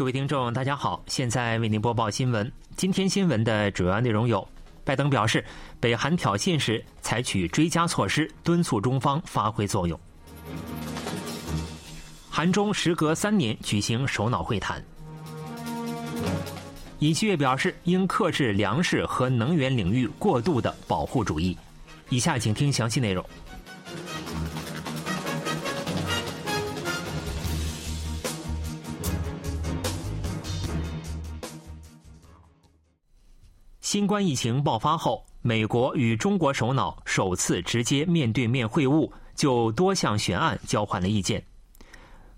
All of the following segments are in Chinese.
各位听众，大家好，现在为您播报新闻。今天新闻的主要内容有：拜登表示，北韩挑衅时采取追加措施，敦促中方发挥作用；韩中时隔三年举行首脑会谈；尹锡悦表示，应克制粮食和能源领域过度的保护主义。以下请听详细内容。新冠疫情爆发后，美国与中国首脑首次直接面对面会晤，就多项悬案交换了意见。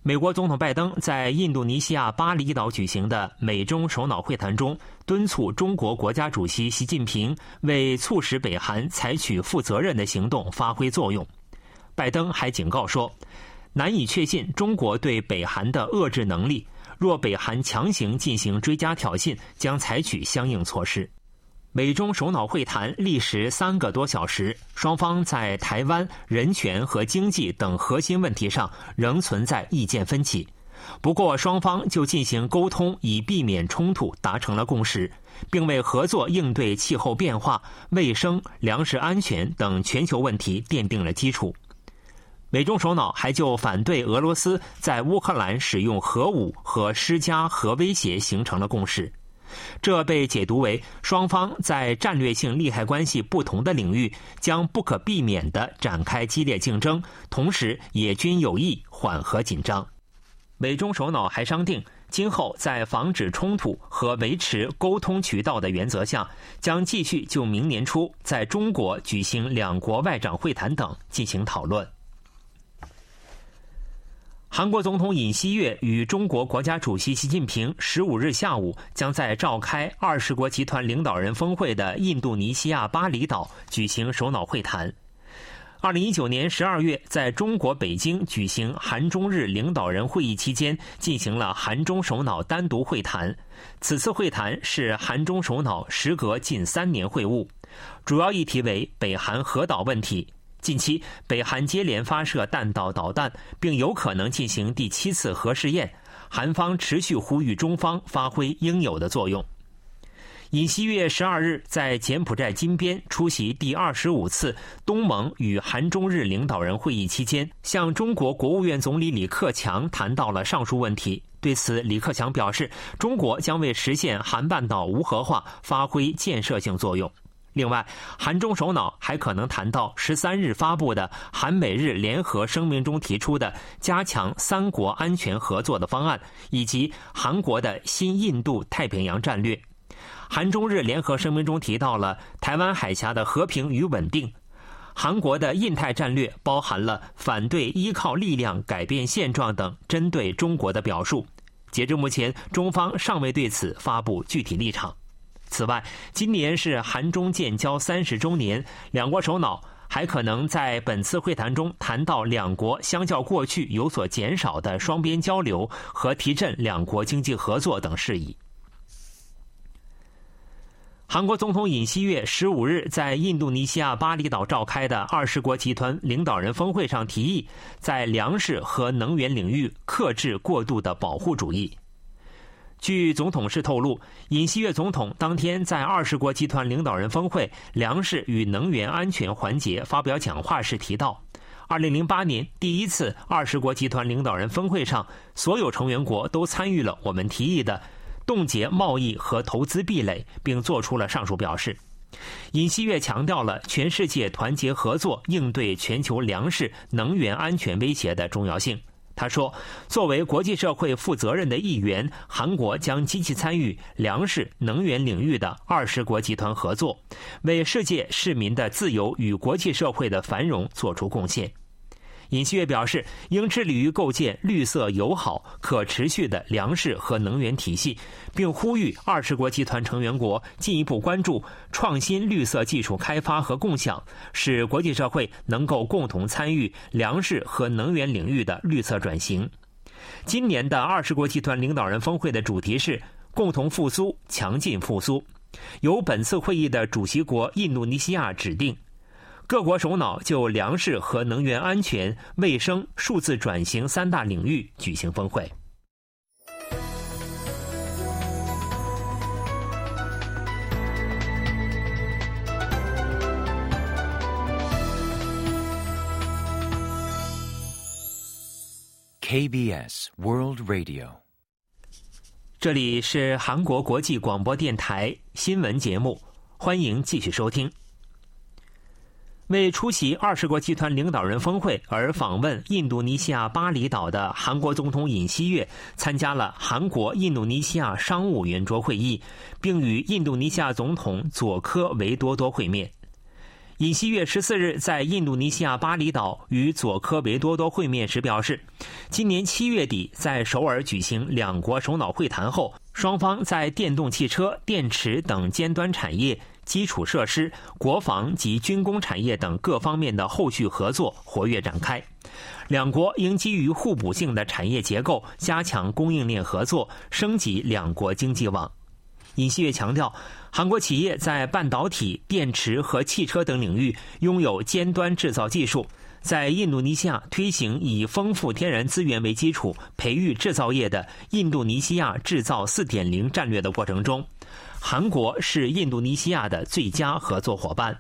美国总统拜登在印度尼西亚巴厘岛举行的美中首脑会谈中，敦促中国国家主席习近平为促使北韩采取负责任的行动发挥作用。拜登还警告说，难以确信中国对北韩的遏制能力，若北韩强行进行追加挑衅，将采取相应措施。美中首脑会谈历时三个多小时，双方在台湾、人权和经济等核心问题上仍存在意见分歧。不过，双方就进行沟通以避免冲突达成了共识，并为合作应对气候变化、卫生、粮食安全等全球问题奠定了基础。美中首脑还就反对俄罗斯在乌克兰使用核武和施加核威胁形成了共识。这被解读为双方在战略性利害关系不同的领域将不可避免地展开激烈竞争，同时也均有意缓和紧张。美中首脑还商定，今后在防止冲突和维持沟通渠道的原则下，将继续就明年初在中国举行两国外长会谈等进行讨论。韩国总统尹锡悦与中国国家主席习近平十五日下午将在召开二十国集团领导人峰会的印度尼西亚巴厘岛举行首脑会谈。二零一九年十二月在中国北京举行韩中日领导人会议期间，进行了韩中首脑单独会谈。此次会谈是韩中首脑时隔近三年会晤，主要议题为北韩核岛问题。近期，北韩接连发射弹道导弹，并有可能进行第七次核试验。韩方持续呼吁中方发挥应有的作用。尹锡悦十二日在柬埔寨金边出席第二十五次东盟与韩中日领导人会议期间，向中国国务院总理李克强谈到了上述问题。对此，李克强表示，中国将为实现韩半岛无核化发挥建设性作用。另外，韩中首脑还可能谈到十三日发布的韩美日联合声明中提出的加强三国安全合作的方案，以及韩国的新印度太平洋战略。韩中日联合声明中提到了台湾海峡的和平与稳定。韩国的印太战略包含了反对依靠力量改变现状等针对中国的表述。截至目前，中方尚未对此发布具体立场。此外，今年是韩中建交三十周年，两国首脑还可能在本次会谈中谈到两国相较过去有所减少的双边交流和提振两国经济合作等事宜。韩国总统尹锡悦十五日在印度尼西亚巴厘岛召开的二十国集团领导人峰会上提议，在粮食和能源领域克制过度的保护主义。据总统室透露，尹锡悦总统当天在二十国集团领导人峰会粮食与能源安全环节发表讲话时提到，二零零八年第一次二十国集团领导人峰会上，所有成员国都参与了我们提议的冻结贸易和投资壁垒，并做出了上述表示。尹锡悦强调了全世界团结合作应对全球粮食能源安全威胁的重要性。他说：“作为国际社会负责任的一员，韩国将积极参与粮食、能源领域的二十国集团合作，为世界市民的自由与国际社会的繁荣做出贡献。”尹锡悦表示，应致力于构建绿色友好、可持续的粮食和能源体系，并呼吁二十国集团成员国进一步关注创新绿色技术开发和共享，使国际社会能够共同参与粮食和能源领域的绿色转型。今年的二十国集团领导人峰会的主题是“共同复苏、强劲复苏”，由本次会议的主席国印度尼西亚指定。各国首脑就粮食和能源安全卫生数字转型三大领域举行峰会。Kbs world radio 这里是韩国国际广播电台新闻节目欢迎继续收听。为出席二十国集团领导人峰会而访问印度尼西亚巴厘岛的韩国总统尹锡悦，参加了韩国印度尼西亚商务圆桌会议，并与印度尼西亚总统佐科维多多会面。尹锡悦十四日在印度尼西亚巴厘岛与佐科维多多会面时表示，今年七月底在首尔举行两国首脑会谈后，双方在电动汽车、电池等尖端产业、基础设施、国防及军工产业等各方面的后续合作活跃展开。两国应基于互补性的产业结构，加强供应链合作，升级两国经济网。尹锡悦强调，韩国企业在半导体、电池和汽车等领域拥有尖端制造技术，在印度尼西亚推行以丰富天然资源为基础培育制造业的“印度尼西亚制造 4.0” 战略的过程中，韩国是印度尼西亚的最佳合作伙伴。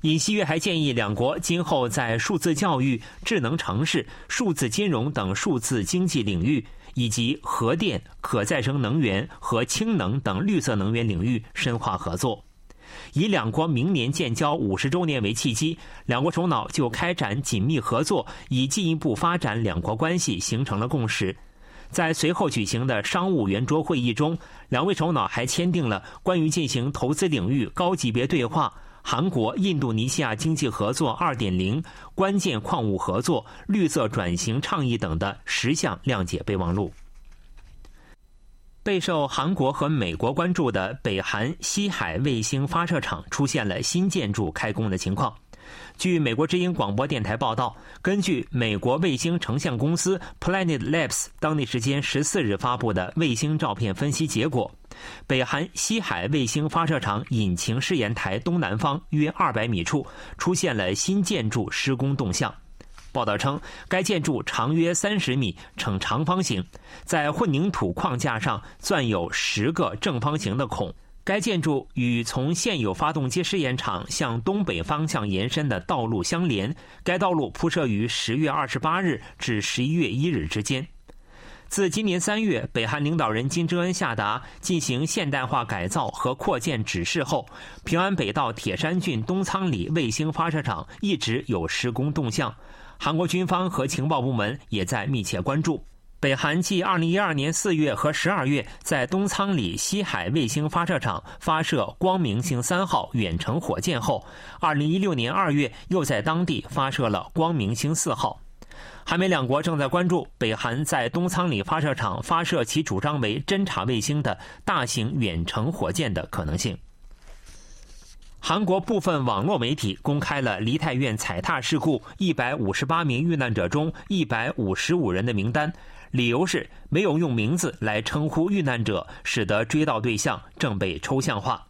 尹锡悦还建议两国今后在数字教育、智能城市、数字金融等数字经济领域。以及核电、可再生能源和氢能等绿色能源领域深化合作。以两国明年建交五十周年为契机，两国首脑就开展紧密合作，以进一步发展两国关系形成了共识。在随后举行的商务圆桌会议中，两位首脑还签订了关于进行投资领域高级别对话。韩国印度尼西亚经济合作2.0、关键矿物合作、绿色转型倡议等的十项谅解备忘录。备受韩国和美国关注的北韩西海卫星发射场出现了新建筑开工的情况。据美国之音广播电台报道，根据美国卫星成像公司 Planet Labs 当地时间十四日发布的卫星照片分析结果，北韩西海卫星发射场引擎试验台东南方约二百米处出现了新建筑施工动向。报道称，该建筑长约三十米，呈长方形，在混凝土框架上钻有十个正方形的孔。该建筑与从现有发动机试验场向东北方向延伸的道路相连，该道路铺设于十月二十八日至十一月一日之间。自今年三月，北韩领导人金正恩下达进行现代化改造和扩建指示后，平安北道铁山郡东仓里卫星发射场一直有施工动向，韩国军方和情报部门也在密切关注。北韩继2012年4月和12月在东仓里西海卫星发射场发射光明星三号远程火箭后，2016年2月又在当地发射了光明星四号。韩美两国正在关注北韩在东仓里发射场发射其主张为侦察卫星的大型远程火箭的可能性。韩国部分网络媒体公开了梨泰院踩踏事故158名遇难者中155人的名单。理由是没有用名字来称呼遇难者，使得追悼对象正被抽象化。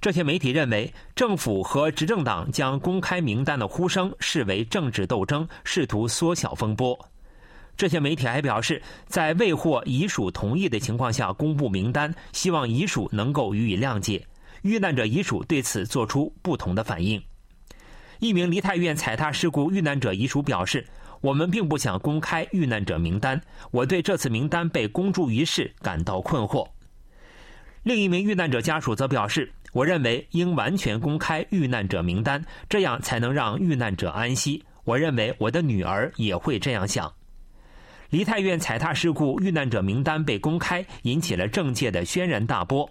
这些媒体认为，政府和执政党将公开名单的呼声视为政治斗争，试图缩小风波。这些媒体还表示，在未获遗属同意的情况下公布名单，希望遗属能够予以谅解。遇难者遗属对此做出不同的反应。一名梨泰院踩踏事故遇难者遗属表示。我们并不想公开遇难者名单，我对这次名单被公诸于世感到困惑。另一名遇难者家属则表示：“我认为应完全公开遇难者名单，这样才能让遇难者安息。我认为我的女儿也会这样想。”梨泰院踩踏事故遇难者名单被公开，引起了政界的轩然大波。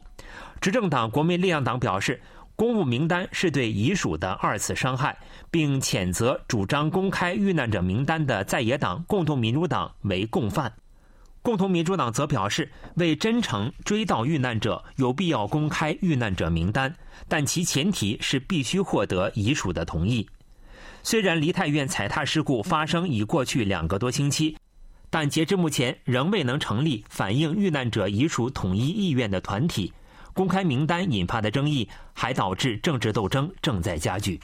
执政党国民力量党表示。公务名单是对遗属的二次伤害，并谴责主张公开遇难者名单的在野党共同民主党为共犯。共同民主党则表示，为真诚追悼遇难者，有必要公开遇难者名单，但其前提是必须获得遗属的同意。虽然梨泰院踩踏事故发生已过去两个多星期，但截至目前仍未能成立反映遇难者遗属统一意愿的团体。公开名单引发的争议，还导致政治斗争正在加剧。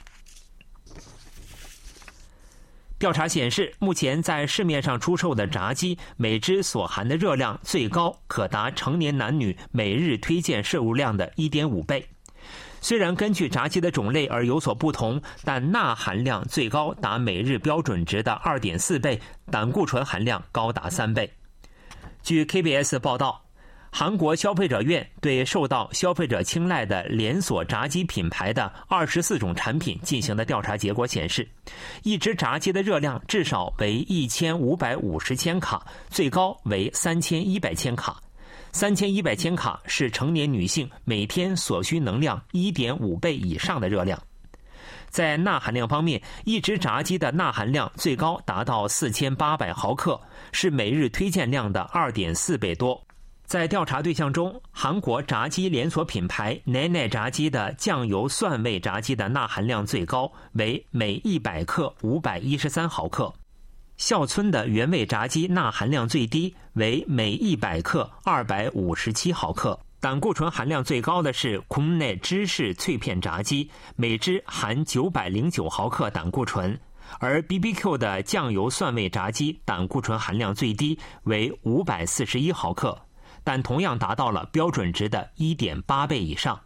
调查显示，目前在市面上出售的炸鸡，每只所含的热量最高可达成年男女每日推荐摄入量的一点五倍。虽然根据炸鸡的种类而有所不同，但钠含量最高达每日标准值的二点四倍，胆固醇含量高达三倍。据 KBS 报道。韩国消费者院对受到消费者青睐的连锁炸鸡品牌的二十四种产品进行的调查结果显示，一只炸鸡的热量至少为一千五百五十千卡，最高为三千一百千卡。三千一百千卡是成年女性每天所需能量一点五倍以上的热量。在钠含量方面，一只炸鸡的钠含量最高达到四千八百毫克，是每日推荐量的二点四倍多。在调查对象中，韩国炸鸡连锁品牌奶奶炸鸡的酱油蒜味炸鸡的钠含量最高，为每一百克五百一十三毫克；孝村的原味炸鸡钠含量最低，为每一百克二百五十七毫克。胆固醇含量最高的是昆内芝士脆片炸鸡，每只含九百零九毫克胆固醇；而 BBQ 的酱油蒜味炸鸡胆固醇含量最低，为五百四十一毫克。但同样达到了标准值的1.8倍以上。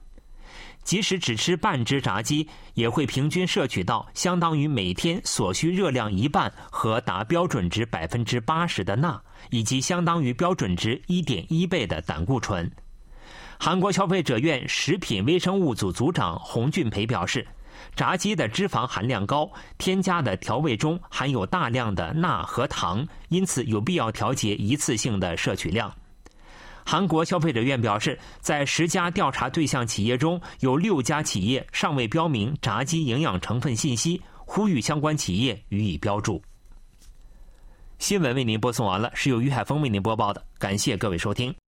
即使只吃半只炸鸡，也会平均摄取到相当于每天所需热量一半和达标准值百分之八十的钠，以及相当于标准值1.1倍的胆固醇。韩国消费者院食品微生物组组长洪俊培表示，炸鸡的脂肪含量高，添加的调味中含有大量的钠和糖，因此有必要调节一次性的摄取量。韩国消费者院表示，在十家调查对象企业中，有六家企业尚未标明炸鸡营养成分信息，呼吁相关企业予以标注。新闻为您播送完了，是由于海峰为您播报的，感谢各位收听。